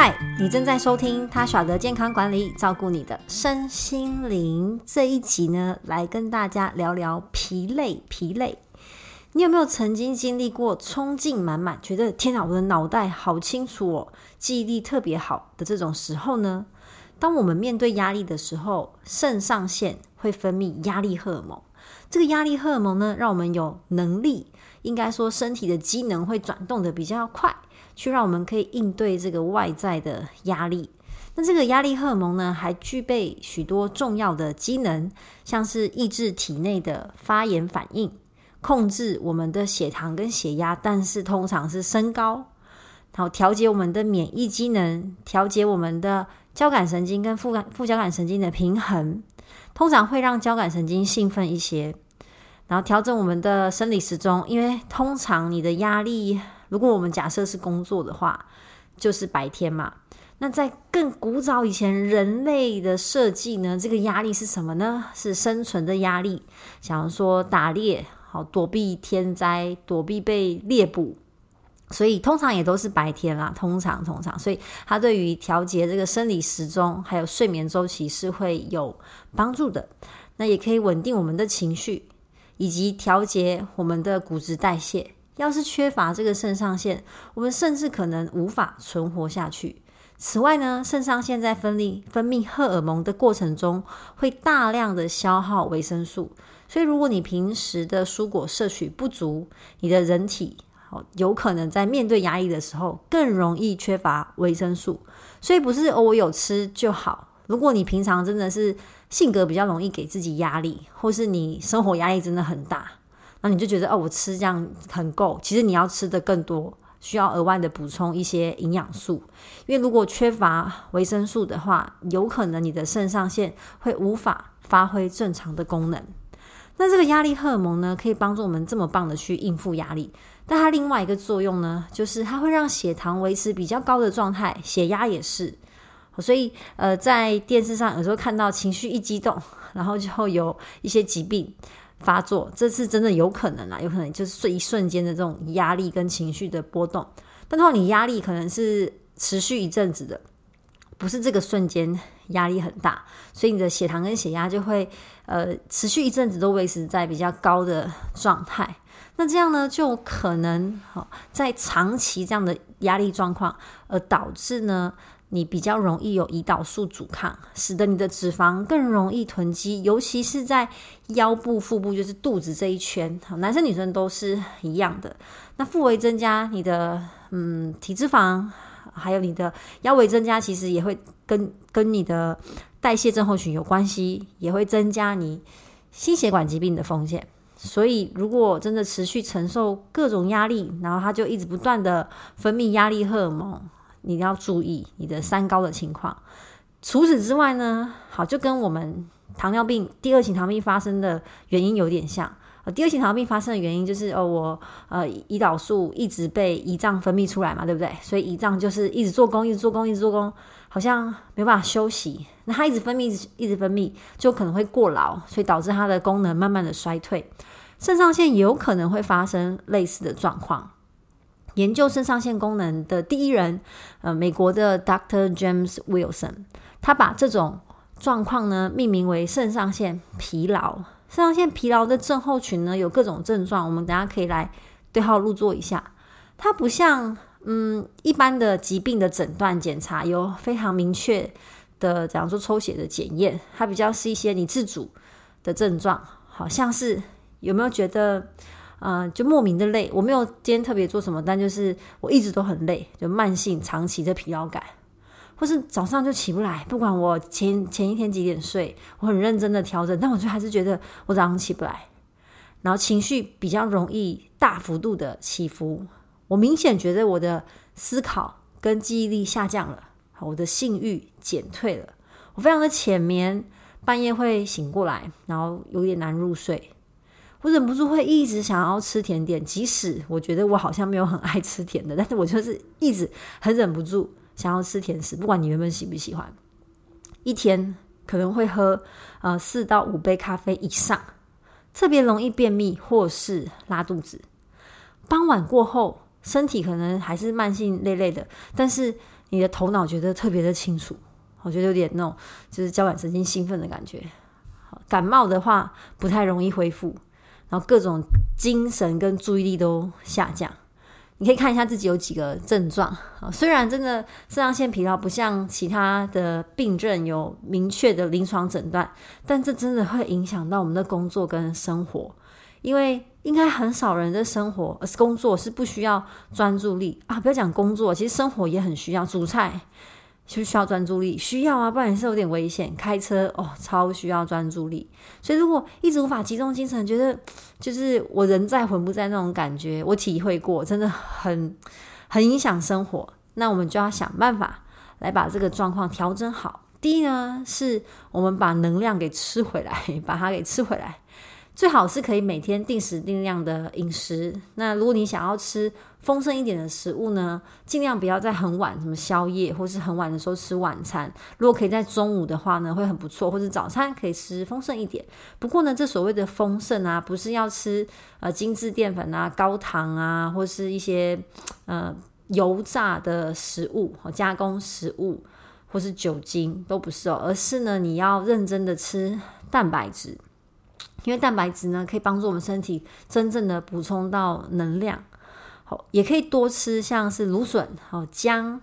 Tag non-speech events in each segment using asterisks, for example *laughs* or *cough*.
嗨，你正在收听他耍的健康管理，照顾你的身心灵。这一集呢，来跟大家聊聊疲累。疲累，你有没有曾经经历过冲劲满满，觉得天哪，我的脑袋好清楚哦，记忆力特别好的这种时候呢？当我们面对压力的时候，肾上腺会分泌压力荷尔蒙。这个压力荷尔蒙呢，让我们有能力，应该说身体的机能会转动得比较快。去让我们可以应对这个外在的压力。那这个压力荷尔蒙呢，还具备许多重要的机能，像是抑制体内的发炎反应，控制我们的血糖跟血压，但是通常是升高，然后调节我们的免疫机能，调节我们的交感神经跟副感副交感神经的平衡，通常会让交感神经兴奋一些，然后调整我们的生理时钟，因为通常你的压力。如果我们假设是工作的话，就是白天嘛。那在更古早以前，人类的设计呢，这个压力是什么呢？是生存的压力。想要说打猎，好躲避天灾，躲避被猎捕，所以通常也都是白天啦。通常，通常，所以它对于调节这个生理时钟还有睡眠周期是会有帮助的。那也可以稳定我们的情绪，以及调节我们的骨质代谢。要是缺乏这个肾上腺，我们甚至可能无法存活下去。此外呢，肾上腺在分泌分泌荷尔蒙的过程中，会大量的消耗维生素。所以，如果你平时的蔬果摄取不足，你的人体有可能在面对压力的时候更容易缺乏维生素。所以，不是偶尔有吃就好。如果你平常真的是性格比较容易给自己压力，或是你生活压力真的很大。那你就觉得哦，我吃这样很够。其实你要吃的更多，需要额外的补充一些营养素。因为如果缺乏维生素的话，有可能你的肾上腺会无法发挥正常的功能。那这个压力荷尔蒙呢，可以帮助我们这么棒的去应付压力。但它另外一个作用呢，就是它会让血糖维持比较高的状态，血压也是。所以呃，在电视上有时候看到情绪一激动，然后就会有一些疾病。发作，这是真的有可能啊，有可能就是一瞬间的这种压力跟情绪的波动。但如果你压力可能是持续一阵子的，不是这个瞬间压力很大，所以你的血糖跟血压就会呃持续一阵子都维持在比较高的状态。那这样呢，就可能好在长期这样的压力状况，而导致呢。你比较容易有胰岛素阻抗，使得你的脂肪更容易囤积，尤其是在腰部、腹部，就是肚子这一圈。男生女生都是一样的。那腹围增加，你的嗯体脂肪，还有你的腰围增加，其实也会跟跟你的代谢症候群有关系，也会增加你心血管疾病的风险。所以，如果真的持续承受各种压力，然后它就一直不断的分泌压力荷尔蒙。你要注意你的三高的情况。除此之外呢，好，就跟我们糖尿病第二型糖尿病发生的原因有点像。呃，第二型糖尿病发生的原因就是哦，我呃胰岛素一直被胰脏分泌出来嘛，对不对？所以胰脏就是一直做工，一直做工，一直做工，好像没办法休息。那它一直分泌，一直一直分泌，就可能会过劳，所以导致它的功能慢慢的衰退。肾上腺有可能会发生类似的状况。研究肾上腺功能的第一人，呃，美国的 Dr. James Wilson，他把这种状况呢命名为肾上腺疲劳。肾上腺疲劳的症候群呢有各种症状，我们等下可以来对号入座一下。它不像嗯一般的疾病的诊断检查有非常明确的，假如说抽血的检验，它比较是一些你自主的症状，好像是有没有觉得？嗯、就莫名的累。我没有今天特别做什么，但就是我一直都很累，就慢性长期的疲劳感，或是早上就起不来。不管我前前一天几点睡，我很认真的调整，但我就还是觉得我早上起不来。然后情绪比较容易大幅度的起伏，我明显觉得我的思考跟记忆力下降了，我的性欲减退了，我非常的浅眠，半夜会醒过来，然后有点难入睡。我忍不住会一直想要吃甜点，即使我觉得我好像没有很爱吃甜的，但是我就是一直很忍不住想要吃甜食，不管你原本喜不喜欢。一天可能会喝呃四到五杯咖啡以上，特别容易便秘或是拉肚子。傍晚过后，身体可能还是慢性累累的，但是你的头脑觉得特别的清楚，我觉得有点那种就是交感神经兴奋的感觉。感冒的话不太容易恢复，然后各种精神跟注意力都下降。你可以看一下自己有几个症状啊，虽然真的肾上腺疲劳不像其他的病症有明确的临床诊断，但这真的会影响到我们的工作跟生活，因为应该很少人的生活而是，工作是不需要专注力啊。不要讲工作，其实生活也很需要煮菜。需不需要专注力？需要啊，不然也是有点危险。开车哦，超需要专注力。所以如果一直无法集中精神，觉得 *tsk* 就是我人在魂不在那种感觉，我体会过，真的很很影响生活。那我们就要想办法来把这个状况调整好。第一呢，是我们把能量给吃回来，*laughs* 把它给吃回来。最好是可以每天定时定量的饮食。那如果你想要吃丰盛一点的食物呢，尽量不要在很晚，什么宵夜或是很晚的时候吃晚餐。如果可以在中午的话呢，会很不错。或者早餐可以吃丰盛一点。不过呢，这所谓的丰盛啊，不是要吃呃精致淀粉啊、高糖啊，或是一些呃油炸的食物、加工食物或是酒精都不是哦，而是呢，你要认真的吃蛋白质。因为蛋白质呢，可以帮助我们身体真正的补充到能量。好，也可以多吃像是芦笋、好姜，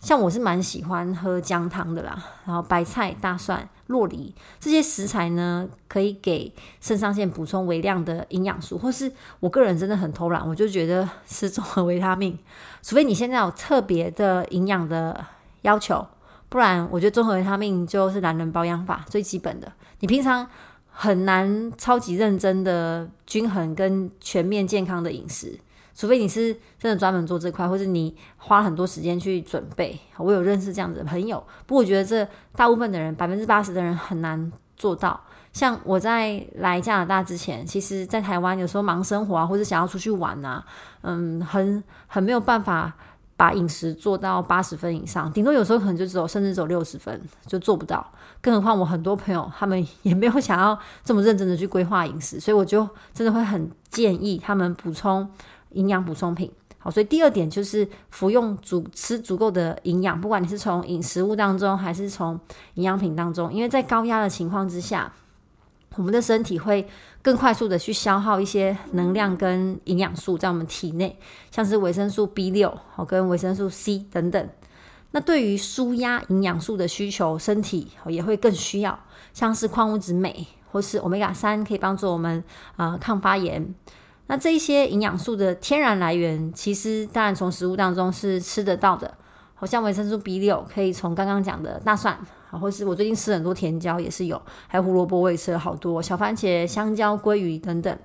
像我是蛮喜欢喝姜汤的啦。然后白菜、大蒜、洛梨这些食材呢，可以给肾上腺补充微量的营养素。或是我个人真的很偷懒，我就觉得吃综合维他命，除非你现在有特别的营养的要求，不然我觉得综合维他命就是男人保养法最基本的。你平常。很难超级认真的均衡跟全面健康的饮食，除非你是真的专门做这块，或是你花很多时间去准备。我有认识这样子的朋友，不过我觉得这大部分的人，百分之八十的人很难做到。像我在来加拿大之前，其实在台湾有时候忙生活啊，或者想要出去玩啊，嗯，很很没有办法。把饮食做到八十分以上，顶多有时候可能就只有甚至走六十分，就做不到。更何况我很多朋友他们也没有想要这么认真的去规划饮食，所以我就真的会很建议他们补充营养补充品。好，所以第二点就是服用足吃足够的营养，不管你是从饮食物当中还是从营养品当中，因为在高压的情况之下。我们的身体会更快速的去消耗一些能量跟营养素在我们体内，像是维生素 B 六好跟维生素 C 等等。那对于舒压营养素的需求，身体也会更需要，像是矿物质镁或是欧米伽三，可以帮助我们啊、抗发炎。那这一些营养素的天然来源，其实当然从食物当中是吃得到的，好像维生素 B 六可以从刚刚讲的大蒜。或是我最近吃很多甜椒也是有，还有胡萝卜我也吃了好多，小番茄、香蕉、鲑鱼等等。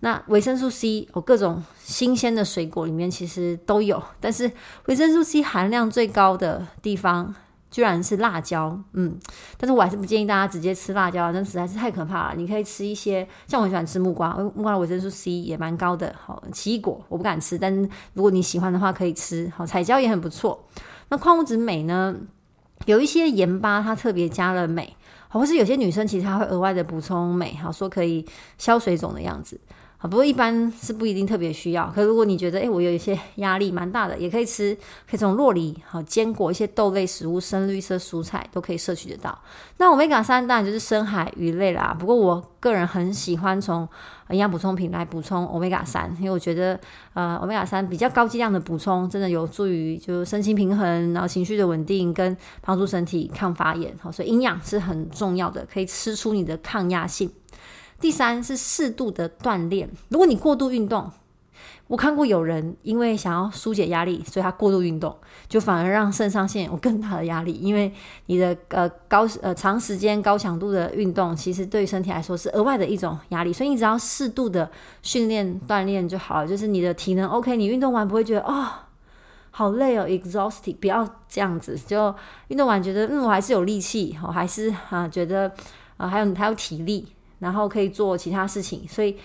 那维生素 C，我各种新鲜的水果里面其实都有，但是维生素 C 含量最高的地方居然是辣椒，嗯，但是我还是不建议大家直接吃辣椒，那实在是太可怕了。你可以吃一些，像我很喜欢吃木瓜，木瓜的维生素 C 也蛮高的。好，奇异果我不敢吃，但如果你喜欢的话可以吃。好，彩椒也很不错。那矿物质镁呢？有一些盐巴，它特别加了镁，或是有些女生其实她会额外的补充镁，好说可以消水肿的样子。啊，不过一般是不一定特别需要。可如果你觉得，诶，我有一些压力蛮大的，也可以吃，可以从洛梨、好坚果、一些豆类食物、深绿色蔬菜都可以摄取得到。那欧米伽三当然就是深海鱼类啦。不过我个人很喜欢从营养补充品来补充欧米伽三，因为我觉得呃欧米伽三比较高剂量的补充，真的有助于就身心平衡，然后情绪的稳定，跟帮助身体抗发炎。好，所以营养是很重要的，可以吃出你的抗压性。第三是适度的锻炼。如果你过度运动，我看过有人因为想要疏解压力，所以他过度运动，就反而让肾上腺有更大的压力。因为你的呃高呃长时间高强度的运动，其实对身体来说是额外的一种压力。所以你只要适度的训练锻炼就好了。就是你的体能 OK，你运动完不会觉得哦好累哦，exhausted，不要这样子。就运动完觉得嗯我还是有力气，我还是啊觉得啊、还有还有体力。然后可以做其他事情，所以，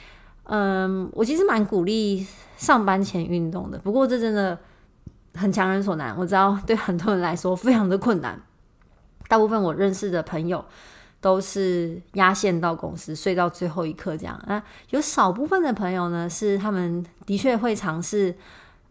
嗯，我其实蛮鼓励上班前运动的。不过这真的很强人所难，我知道对很多人来说非常的困难。大部分我认识的朋友都是压线到公司睡到最后一刻这样。啊，有少部分的朋友呢，是他们的确会尝试，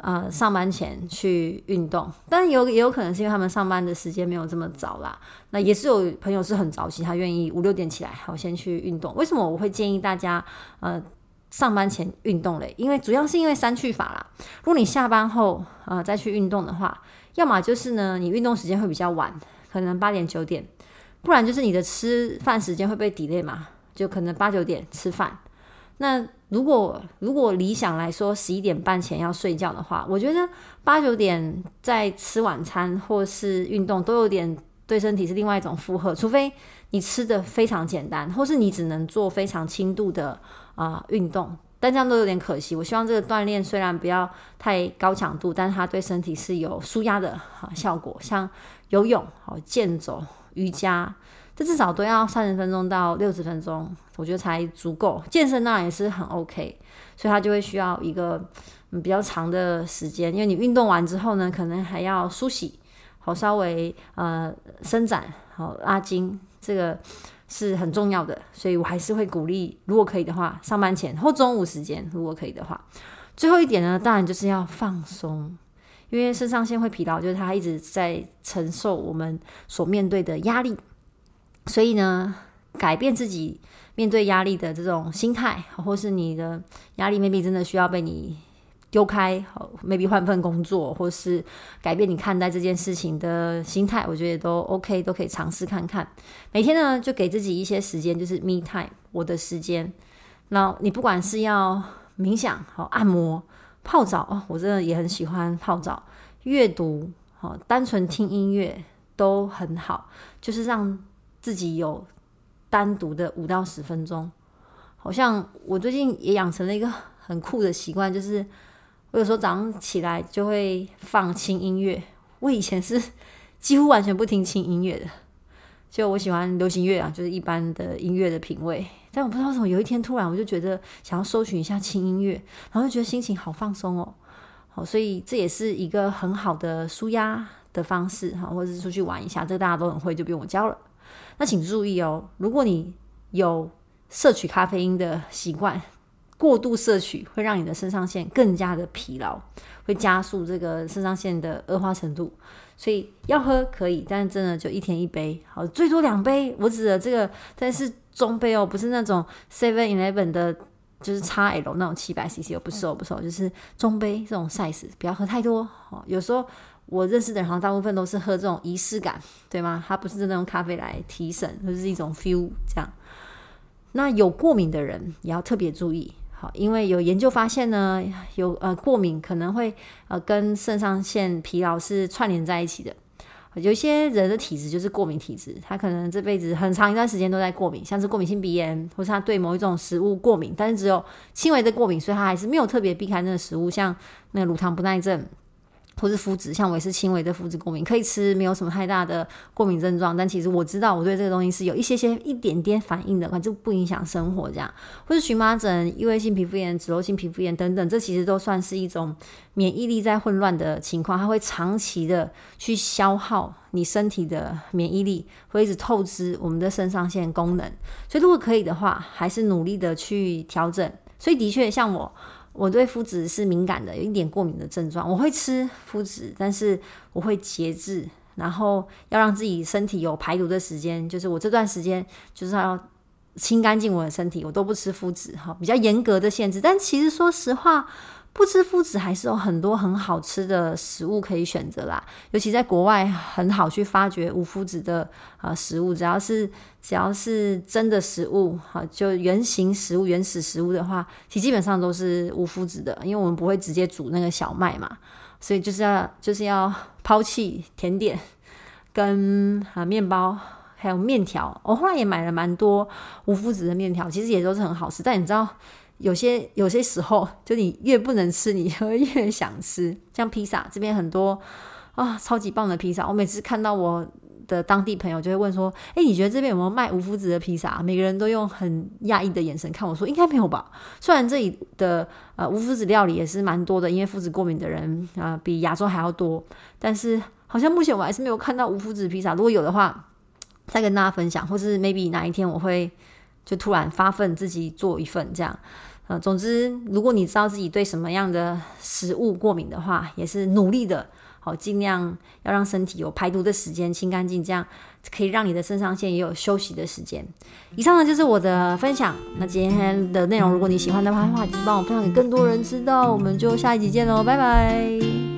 呃上班前去运动，但有也有可能是因为他们上班的时间没有这么早啦。那也是有朋友是很早起，他愿意五六点起来，好先去运动。为什么我会建议大家呃上班前运动嘞？因为主要是因为三去法啦。如果你下班后呃再去运动的话，要么就是呢你运动时间会比较晚，可能八点九点，不然就是你的吃饭时间会被 delay 嘛，就可能八九点吃饭。那如果如果理想来说，十一点半前要睡觉的话，我觉得八九点在吃晚餐或是运动都有点对身体是另外一种负荷，除非你吃的非常简单，或是你只能做非常轻度的啊、运动，但这样都有点可惜。我希望这个锻炼虽然不要太高强度，但它对身体是有舒压的效果，像游泳、好健走、瑜伽。*laughs* 这至少都要三十分钟到六十分钟，我觉得才足够。健身当然也是很 OK，所以它就会需要一个嗯比较长的时间，因为你运动完之后呢，可能还要梳洗，好稍微呃伸展，好拉筋，这个是很重要的。所以我还是会鼓励，如果可以的话，上班前或中午时间，如果可以的话。最后一点呢，当然就是要放松，因为肾上腺会疲劳，就是它一直在承受我们所面对的压力。所以呢，改变自己面对压力的这种心态，或是你的压力 maybe 真的需要被你丢开，maybe 换份工作，或是改变你看待这件事情的心态，我觉得都 OK，都可以尝试看看。每天呢，就给自己一些时间，就是 me time，我的时间。那你不管是要冥想、好按摩、泡澡哦，我真的也很喜欢泡澡、阅读、好单纯听音乐都很好，就是让。自己有单独的五到十分钟，好像我最近也养成了一个很酷的习惯，就是我有时候早上起来就会放轻音乐。我以前是几乎完全不听轻音乐的，就我喜欢流行乐啊，就是一般的音乐的品味。但我不知道为什么，有一天突然我就觉得想要搜寻一下轻音乐，然后就觉得心情好放松哦。好，所以这也是一个很好的舒压的方式哈，或者是出去玩一下，这个大家都很会，就不用我教了。那请注意哦，如果你有摄取咖啡因的习惯，过度摄取会让你的肾上腺更加的疲劳，会加速这个肾上腺的恶化程度。所以要喝可以，但真的就一天一杯，好，最多两杯。我指的这个，但是中杯哦，不是那种 Seven Eleven 的，就是 XL 那种七百 CC 哦，不是哦，不是哦，就是中杯这种 size，不要喝太多。哦，有时候。我认识的人好像大部分都是喝这种仪式感，对吗？他不是真的用咖啡来提神，就是一种 feel 这样。那有过敏的人也要特别注意，好，因为有研究发现呢，有呃过敏可能会呃跟肾上腺疲劳是串联在一起的。有些人的体质就是过敏体质，他可能这辈子很长一段时间都在过敏，像是过敏性鼻炎，或是他对某一种食物过敏，但是只有轻微的过敏，所以他还是没有特别避开那个食物，像那个乳糖不耐症。或是麸质，像我也是轻微的麸质过敏，可以吃，没有什么太大的过敏症状。但其实我知道我对这个东西是有一些些一点点反应的，反正不影响生活这样。或是荨麻疹、异位性皮肤炎、脂漏性皮肤炎等等，这其实都算是一种免疫力在混乱的情况，它会长期的去消耗你身体的免疫力，会一直透支我们的肾上腺功能。所以如果可以的话，还是努力的去调整。所以的确，像我。我对麸质是敏感的，有一点过敏的症状。我会吃麸质，但是我会节制，然后要让自己身体有排毒的时间。就是我这段时间就是要清干净我的身体，我都不吃麸质，哈，比较严格的限制。但其实说实话。不吃麸质还是有很多很好吃的食物可以选择啦，尤其在国外很好去发掘无麸质的呃食物，只要是只要是真的食物哈，就原型食物、原始食物的话，其实基本上都是无麸质的，因为我们不会直接煮那个小麦嘛，所以就是要就是要抛弃甜点跟啊面包还有面条，我后来也买了蛮多无麸质的面条，其实也都是很好吃，但你知道。有些有些时候，*laughs* 就你越不能吃，你会 *laughs* 越想吃。像披萨这边很多啊，超级棒的披萨。我每次看到我的当地朋友，就会问说：“诶，你觉得这边有没有卖无麸质的披萨？”每个人都用很讶异的眼神看我说：“应该没有吧？”虽然这里的呃无麸质料理也是蛮多的，因为麸质过敏的人啊、比亚洲还要多，但是好像目前我还是没有看到无麸质披萨。如果有的话，再跟大家分享，或是 maybe 哪一天我会就突然发奋自己做一份这样。呃，总之，如果你知道自己对什么样的食物过敏的话，也是努力的，好，尽量要让身体有排毒的时间，清干净，这样可以让你的肾上腺也有休息的时间。以上呢就是我的分享。那今天的内容，如果你喜欢的话，就帮我分享给更多人知道。我们就下一集见喽，拜拜。